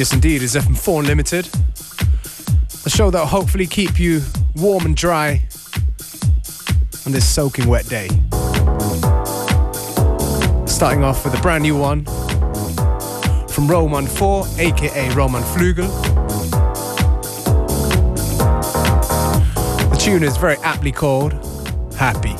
Yes, indeed, is FM4 Unlimited, A show that will hopefully keep you warm and dry on this soaking wet day. Starting off with a brand new one from Roman 4, aka Roman Flügel. The tune is very aptly called Happy.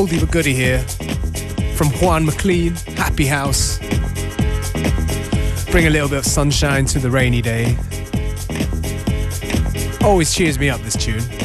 Oldie but goodie here from Juan MacLean, Happy House. Bring a little bit of sunshine to the rainy day. Always cheers me up, this tune.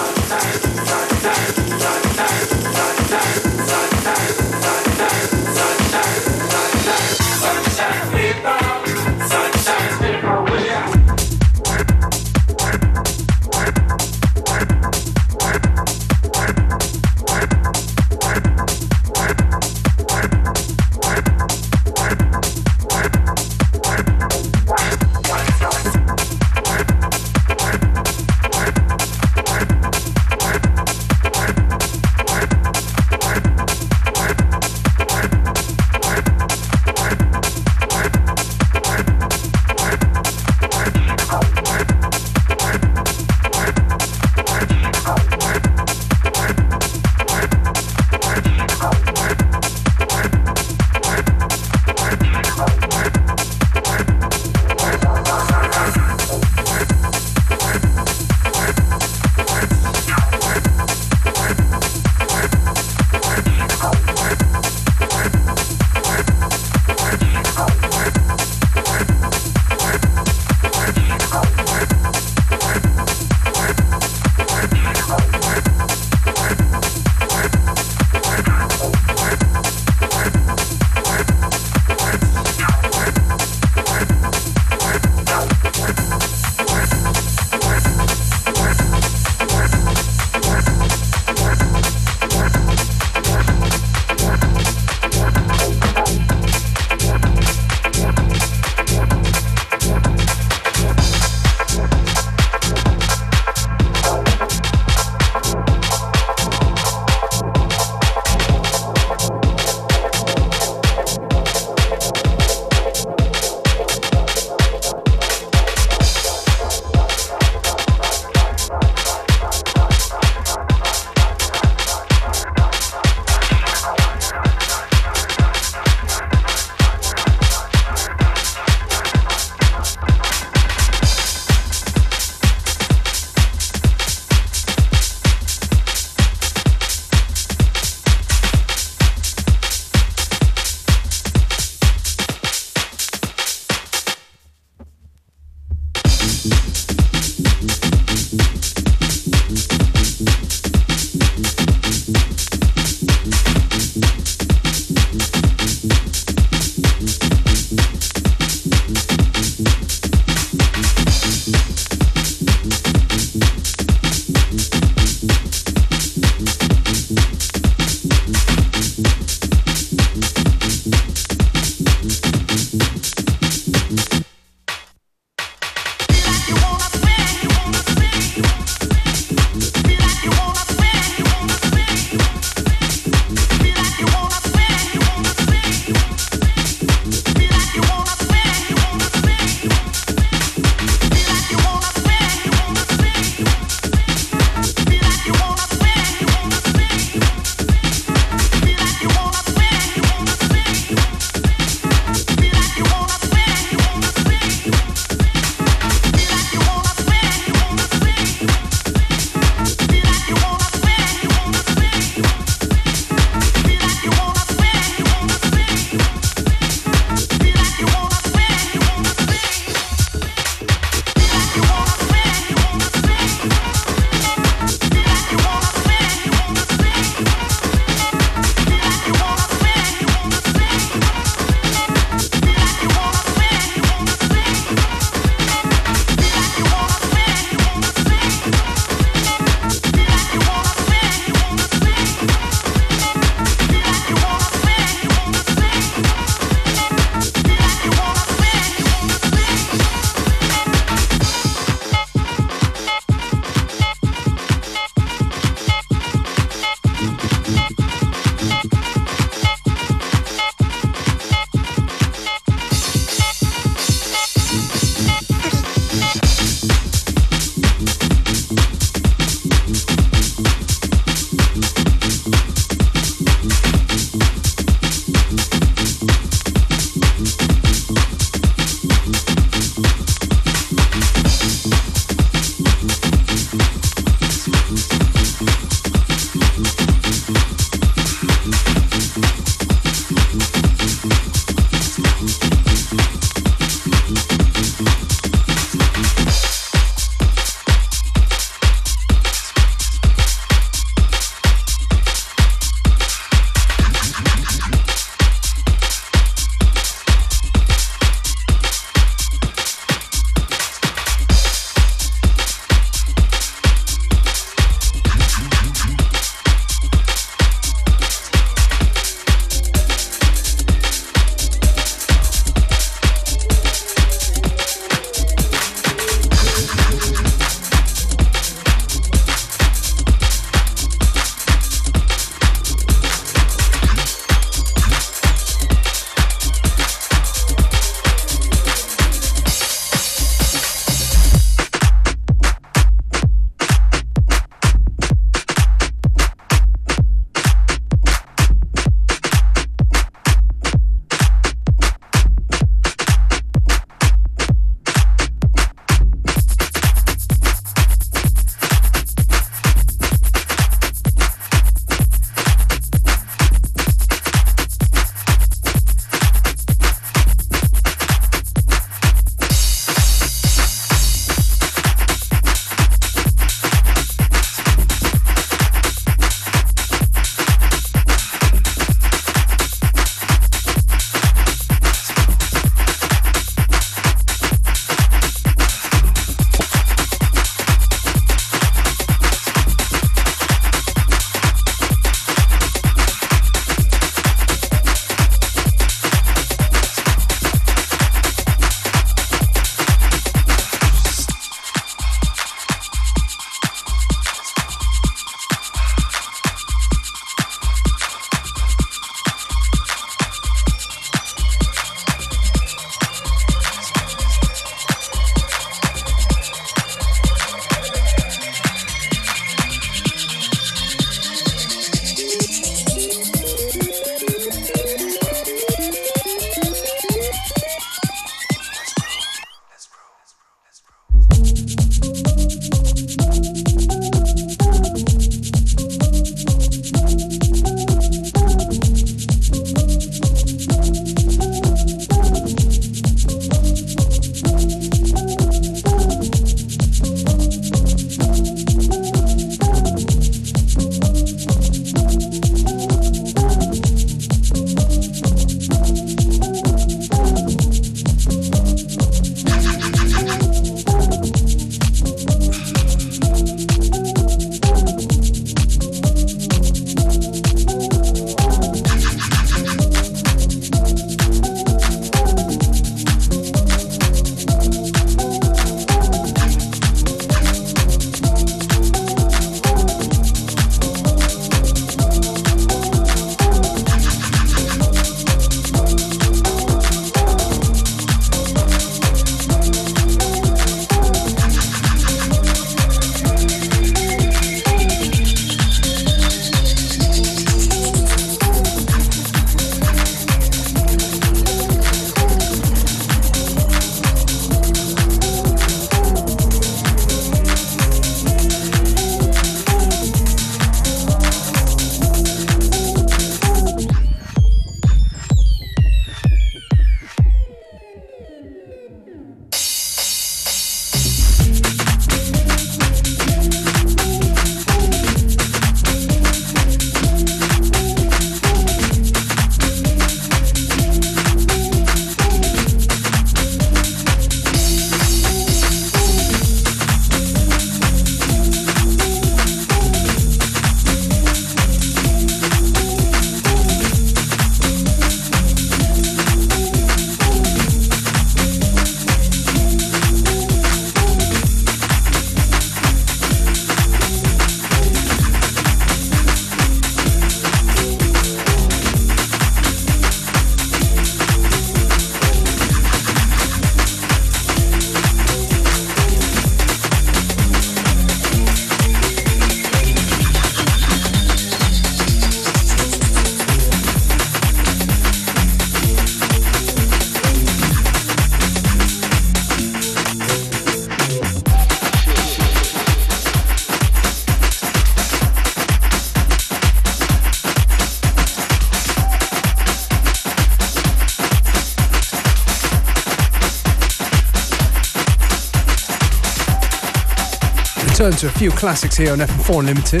Turn to a few classics here on FM4 Unlimited.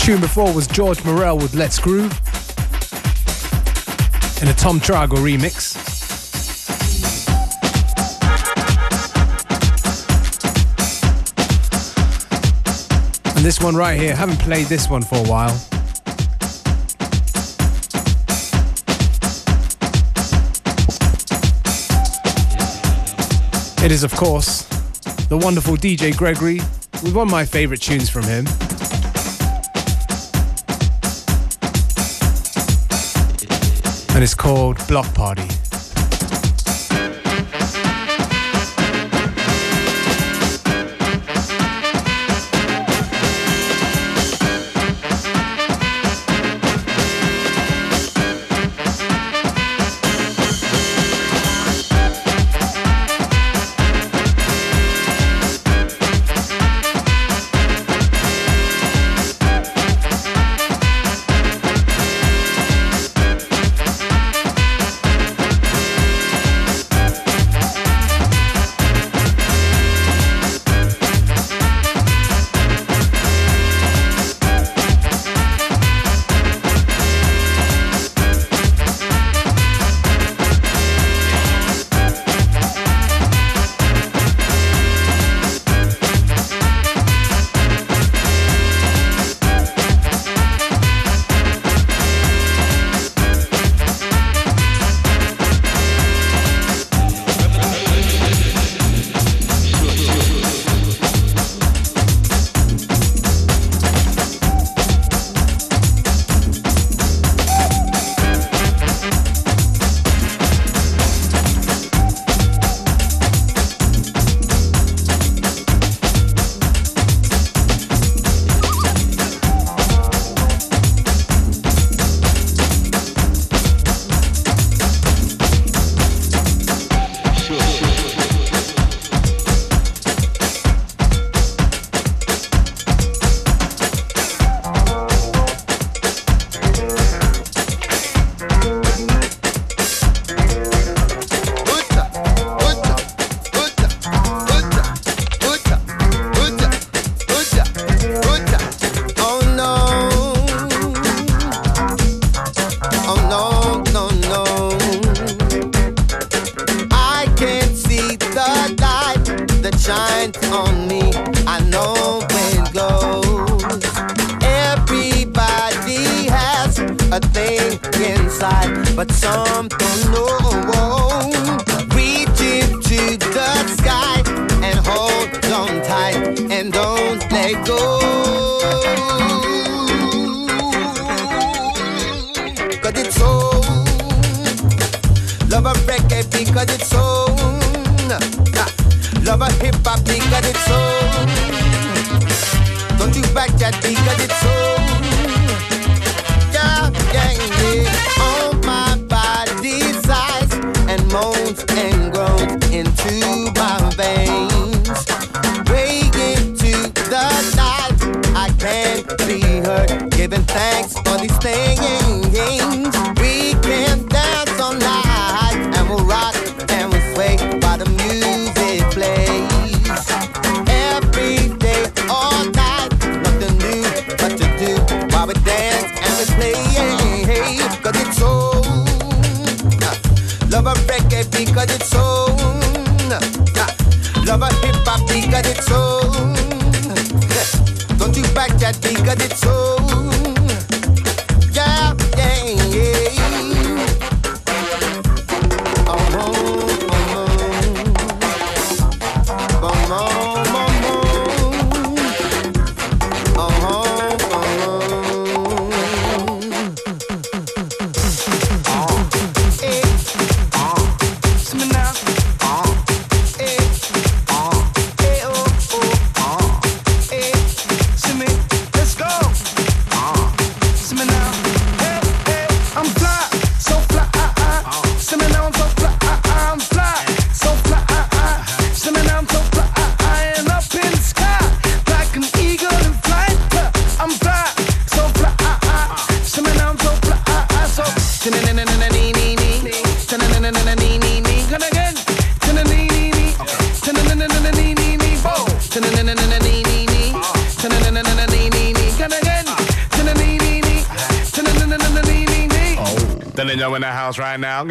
Tune before was George Morel with Let's Groove in a Tom Trago remix. And this one right here, haven't played this one for a while. It is, of course, the wonderful DJ Gregory with one of my favorite tunes from him. And it's called Block Party.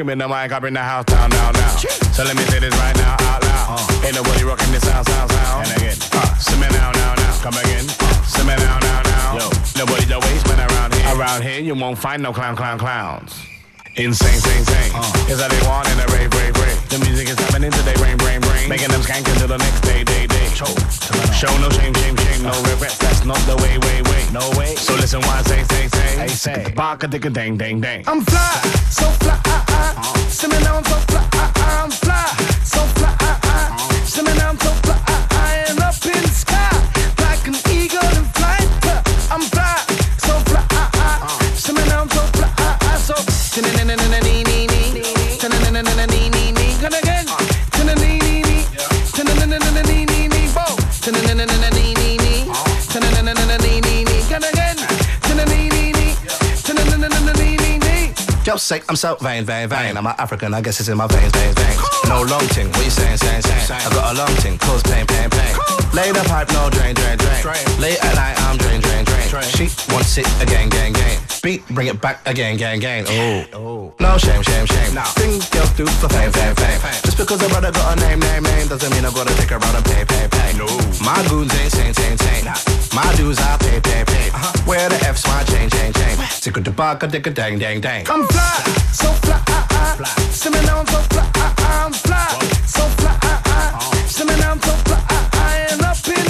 Now. Me the mic, I bring the house down, down, down. So let me say this right now, out loud. Uh. Ain't nobody rocking this sound, sound, sound. And again, uh, see me now, now, now. Come again, uh, see me now, now, now. Yo, nobody the waste man around here. Around here, you won't find no clown, clown, clowns. Insane, sing, sing. Uh. Is that they want in a rave, rave, rave. The music is happening today, brain, brain, brain. Making them skank until the next day, day, day. Choke. Show no shame, shame, shame, no regrets. That's not the way, way, way. No way. So listen why I say, say, say. Hey, say. Baka, dicka, dang, dang, dang. I'm fly, so fly, See me now, I'm so fly, Yo, say I'm so vain, vain, vain. I'm an African, I guess it's in my veins, veins, veins. No long ting, what you saying, saying, saying? I got a long ting, cause pain, pain, pain. Lay the pipe, no drain, drain, drain. Late at night, I'm drain, drain, drain. She wants it again, gang, gang. Beat, bring it back again, gang, gang. Oh, no shame, shame, shame. No. Things girls do for fame, fame, fame. Just because a brother got a name, name, name, doesn't mean I gotta take her around and pay, pay, pay. No. My goons ain't sane, sane, sane. My dues I pay, pay, pay. Uh-huh. Where the F's my chain, chain, chain. Tick the bar, dick a dang, dang, dang. I'm fly, so fly, uh, uh. See me now, I'm so fly, uh. I'm fly, so fly, uh, uh. See me now, I'm so fly, uh, uh. And up in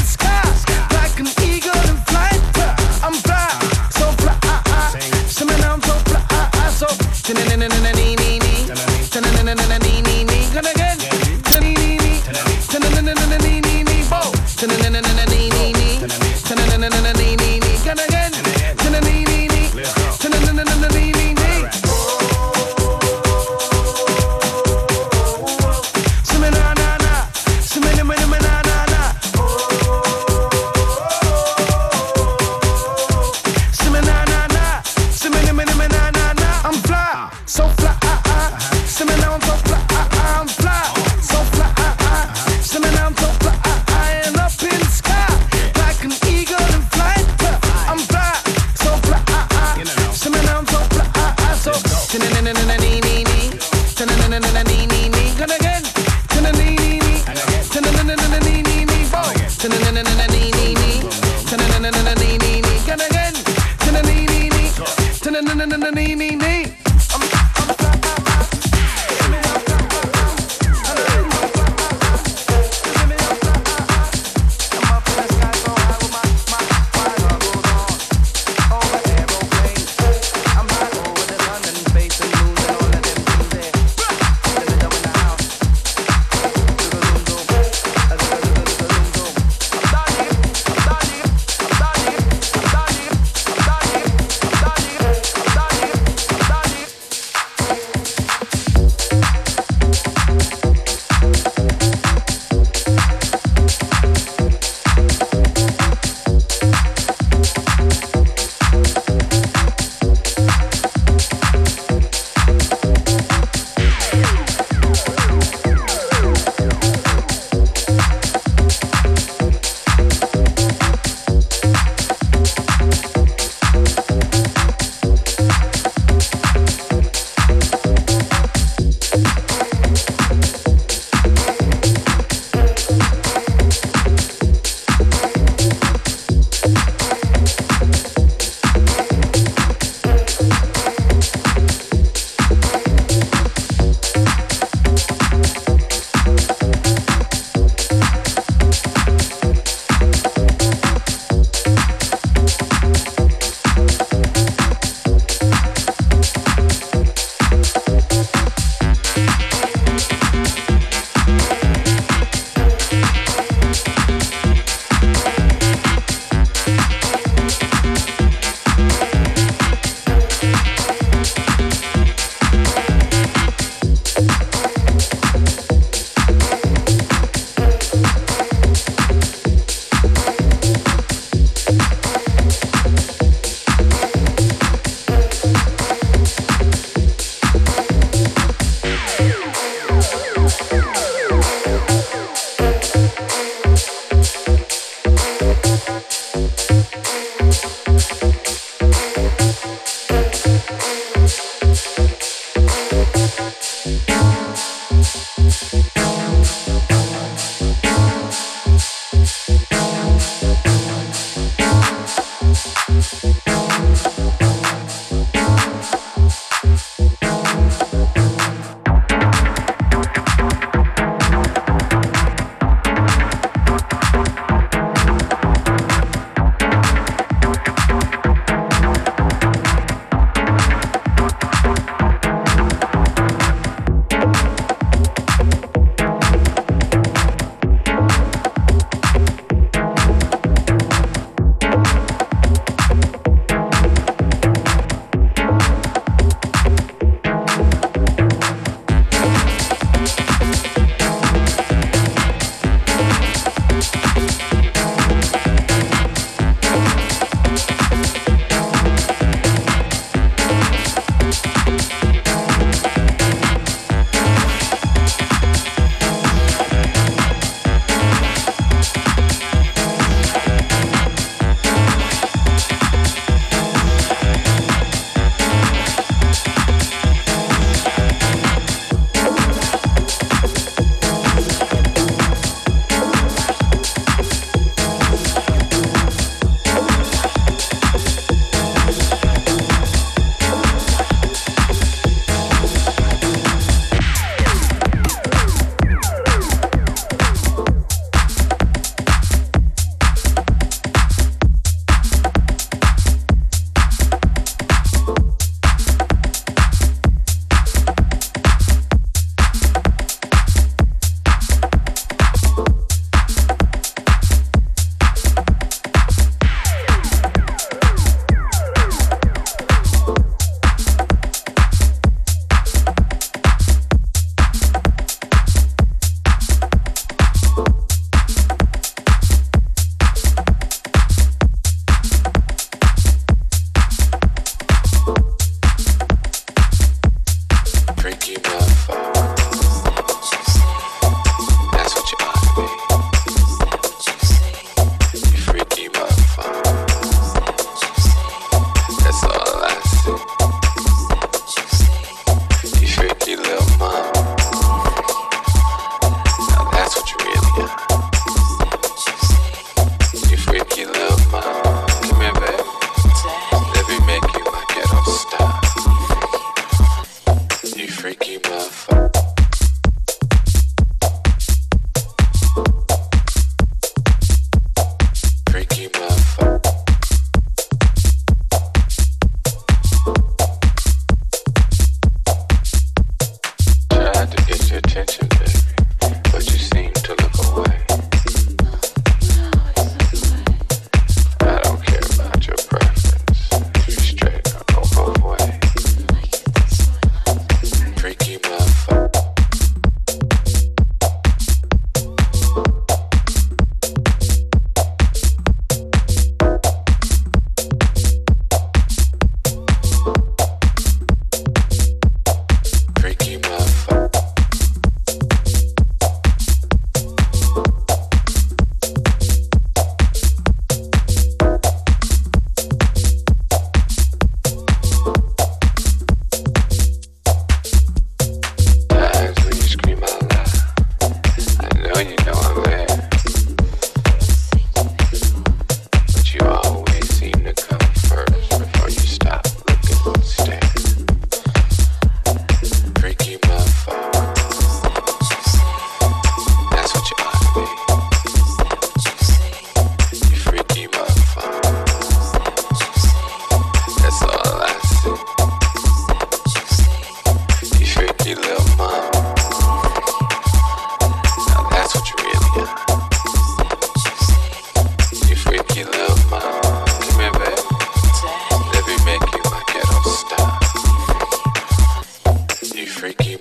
Alpha.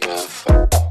enough.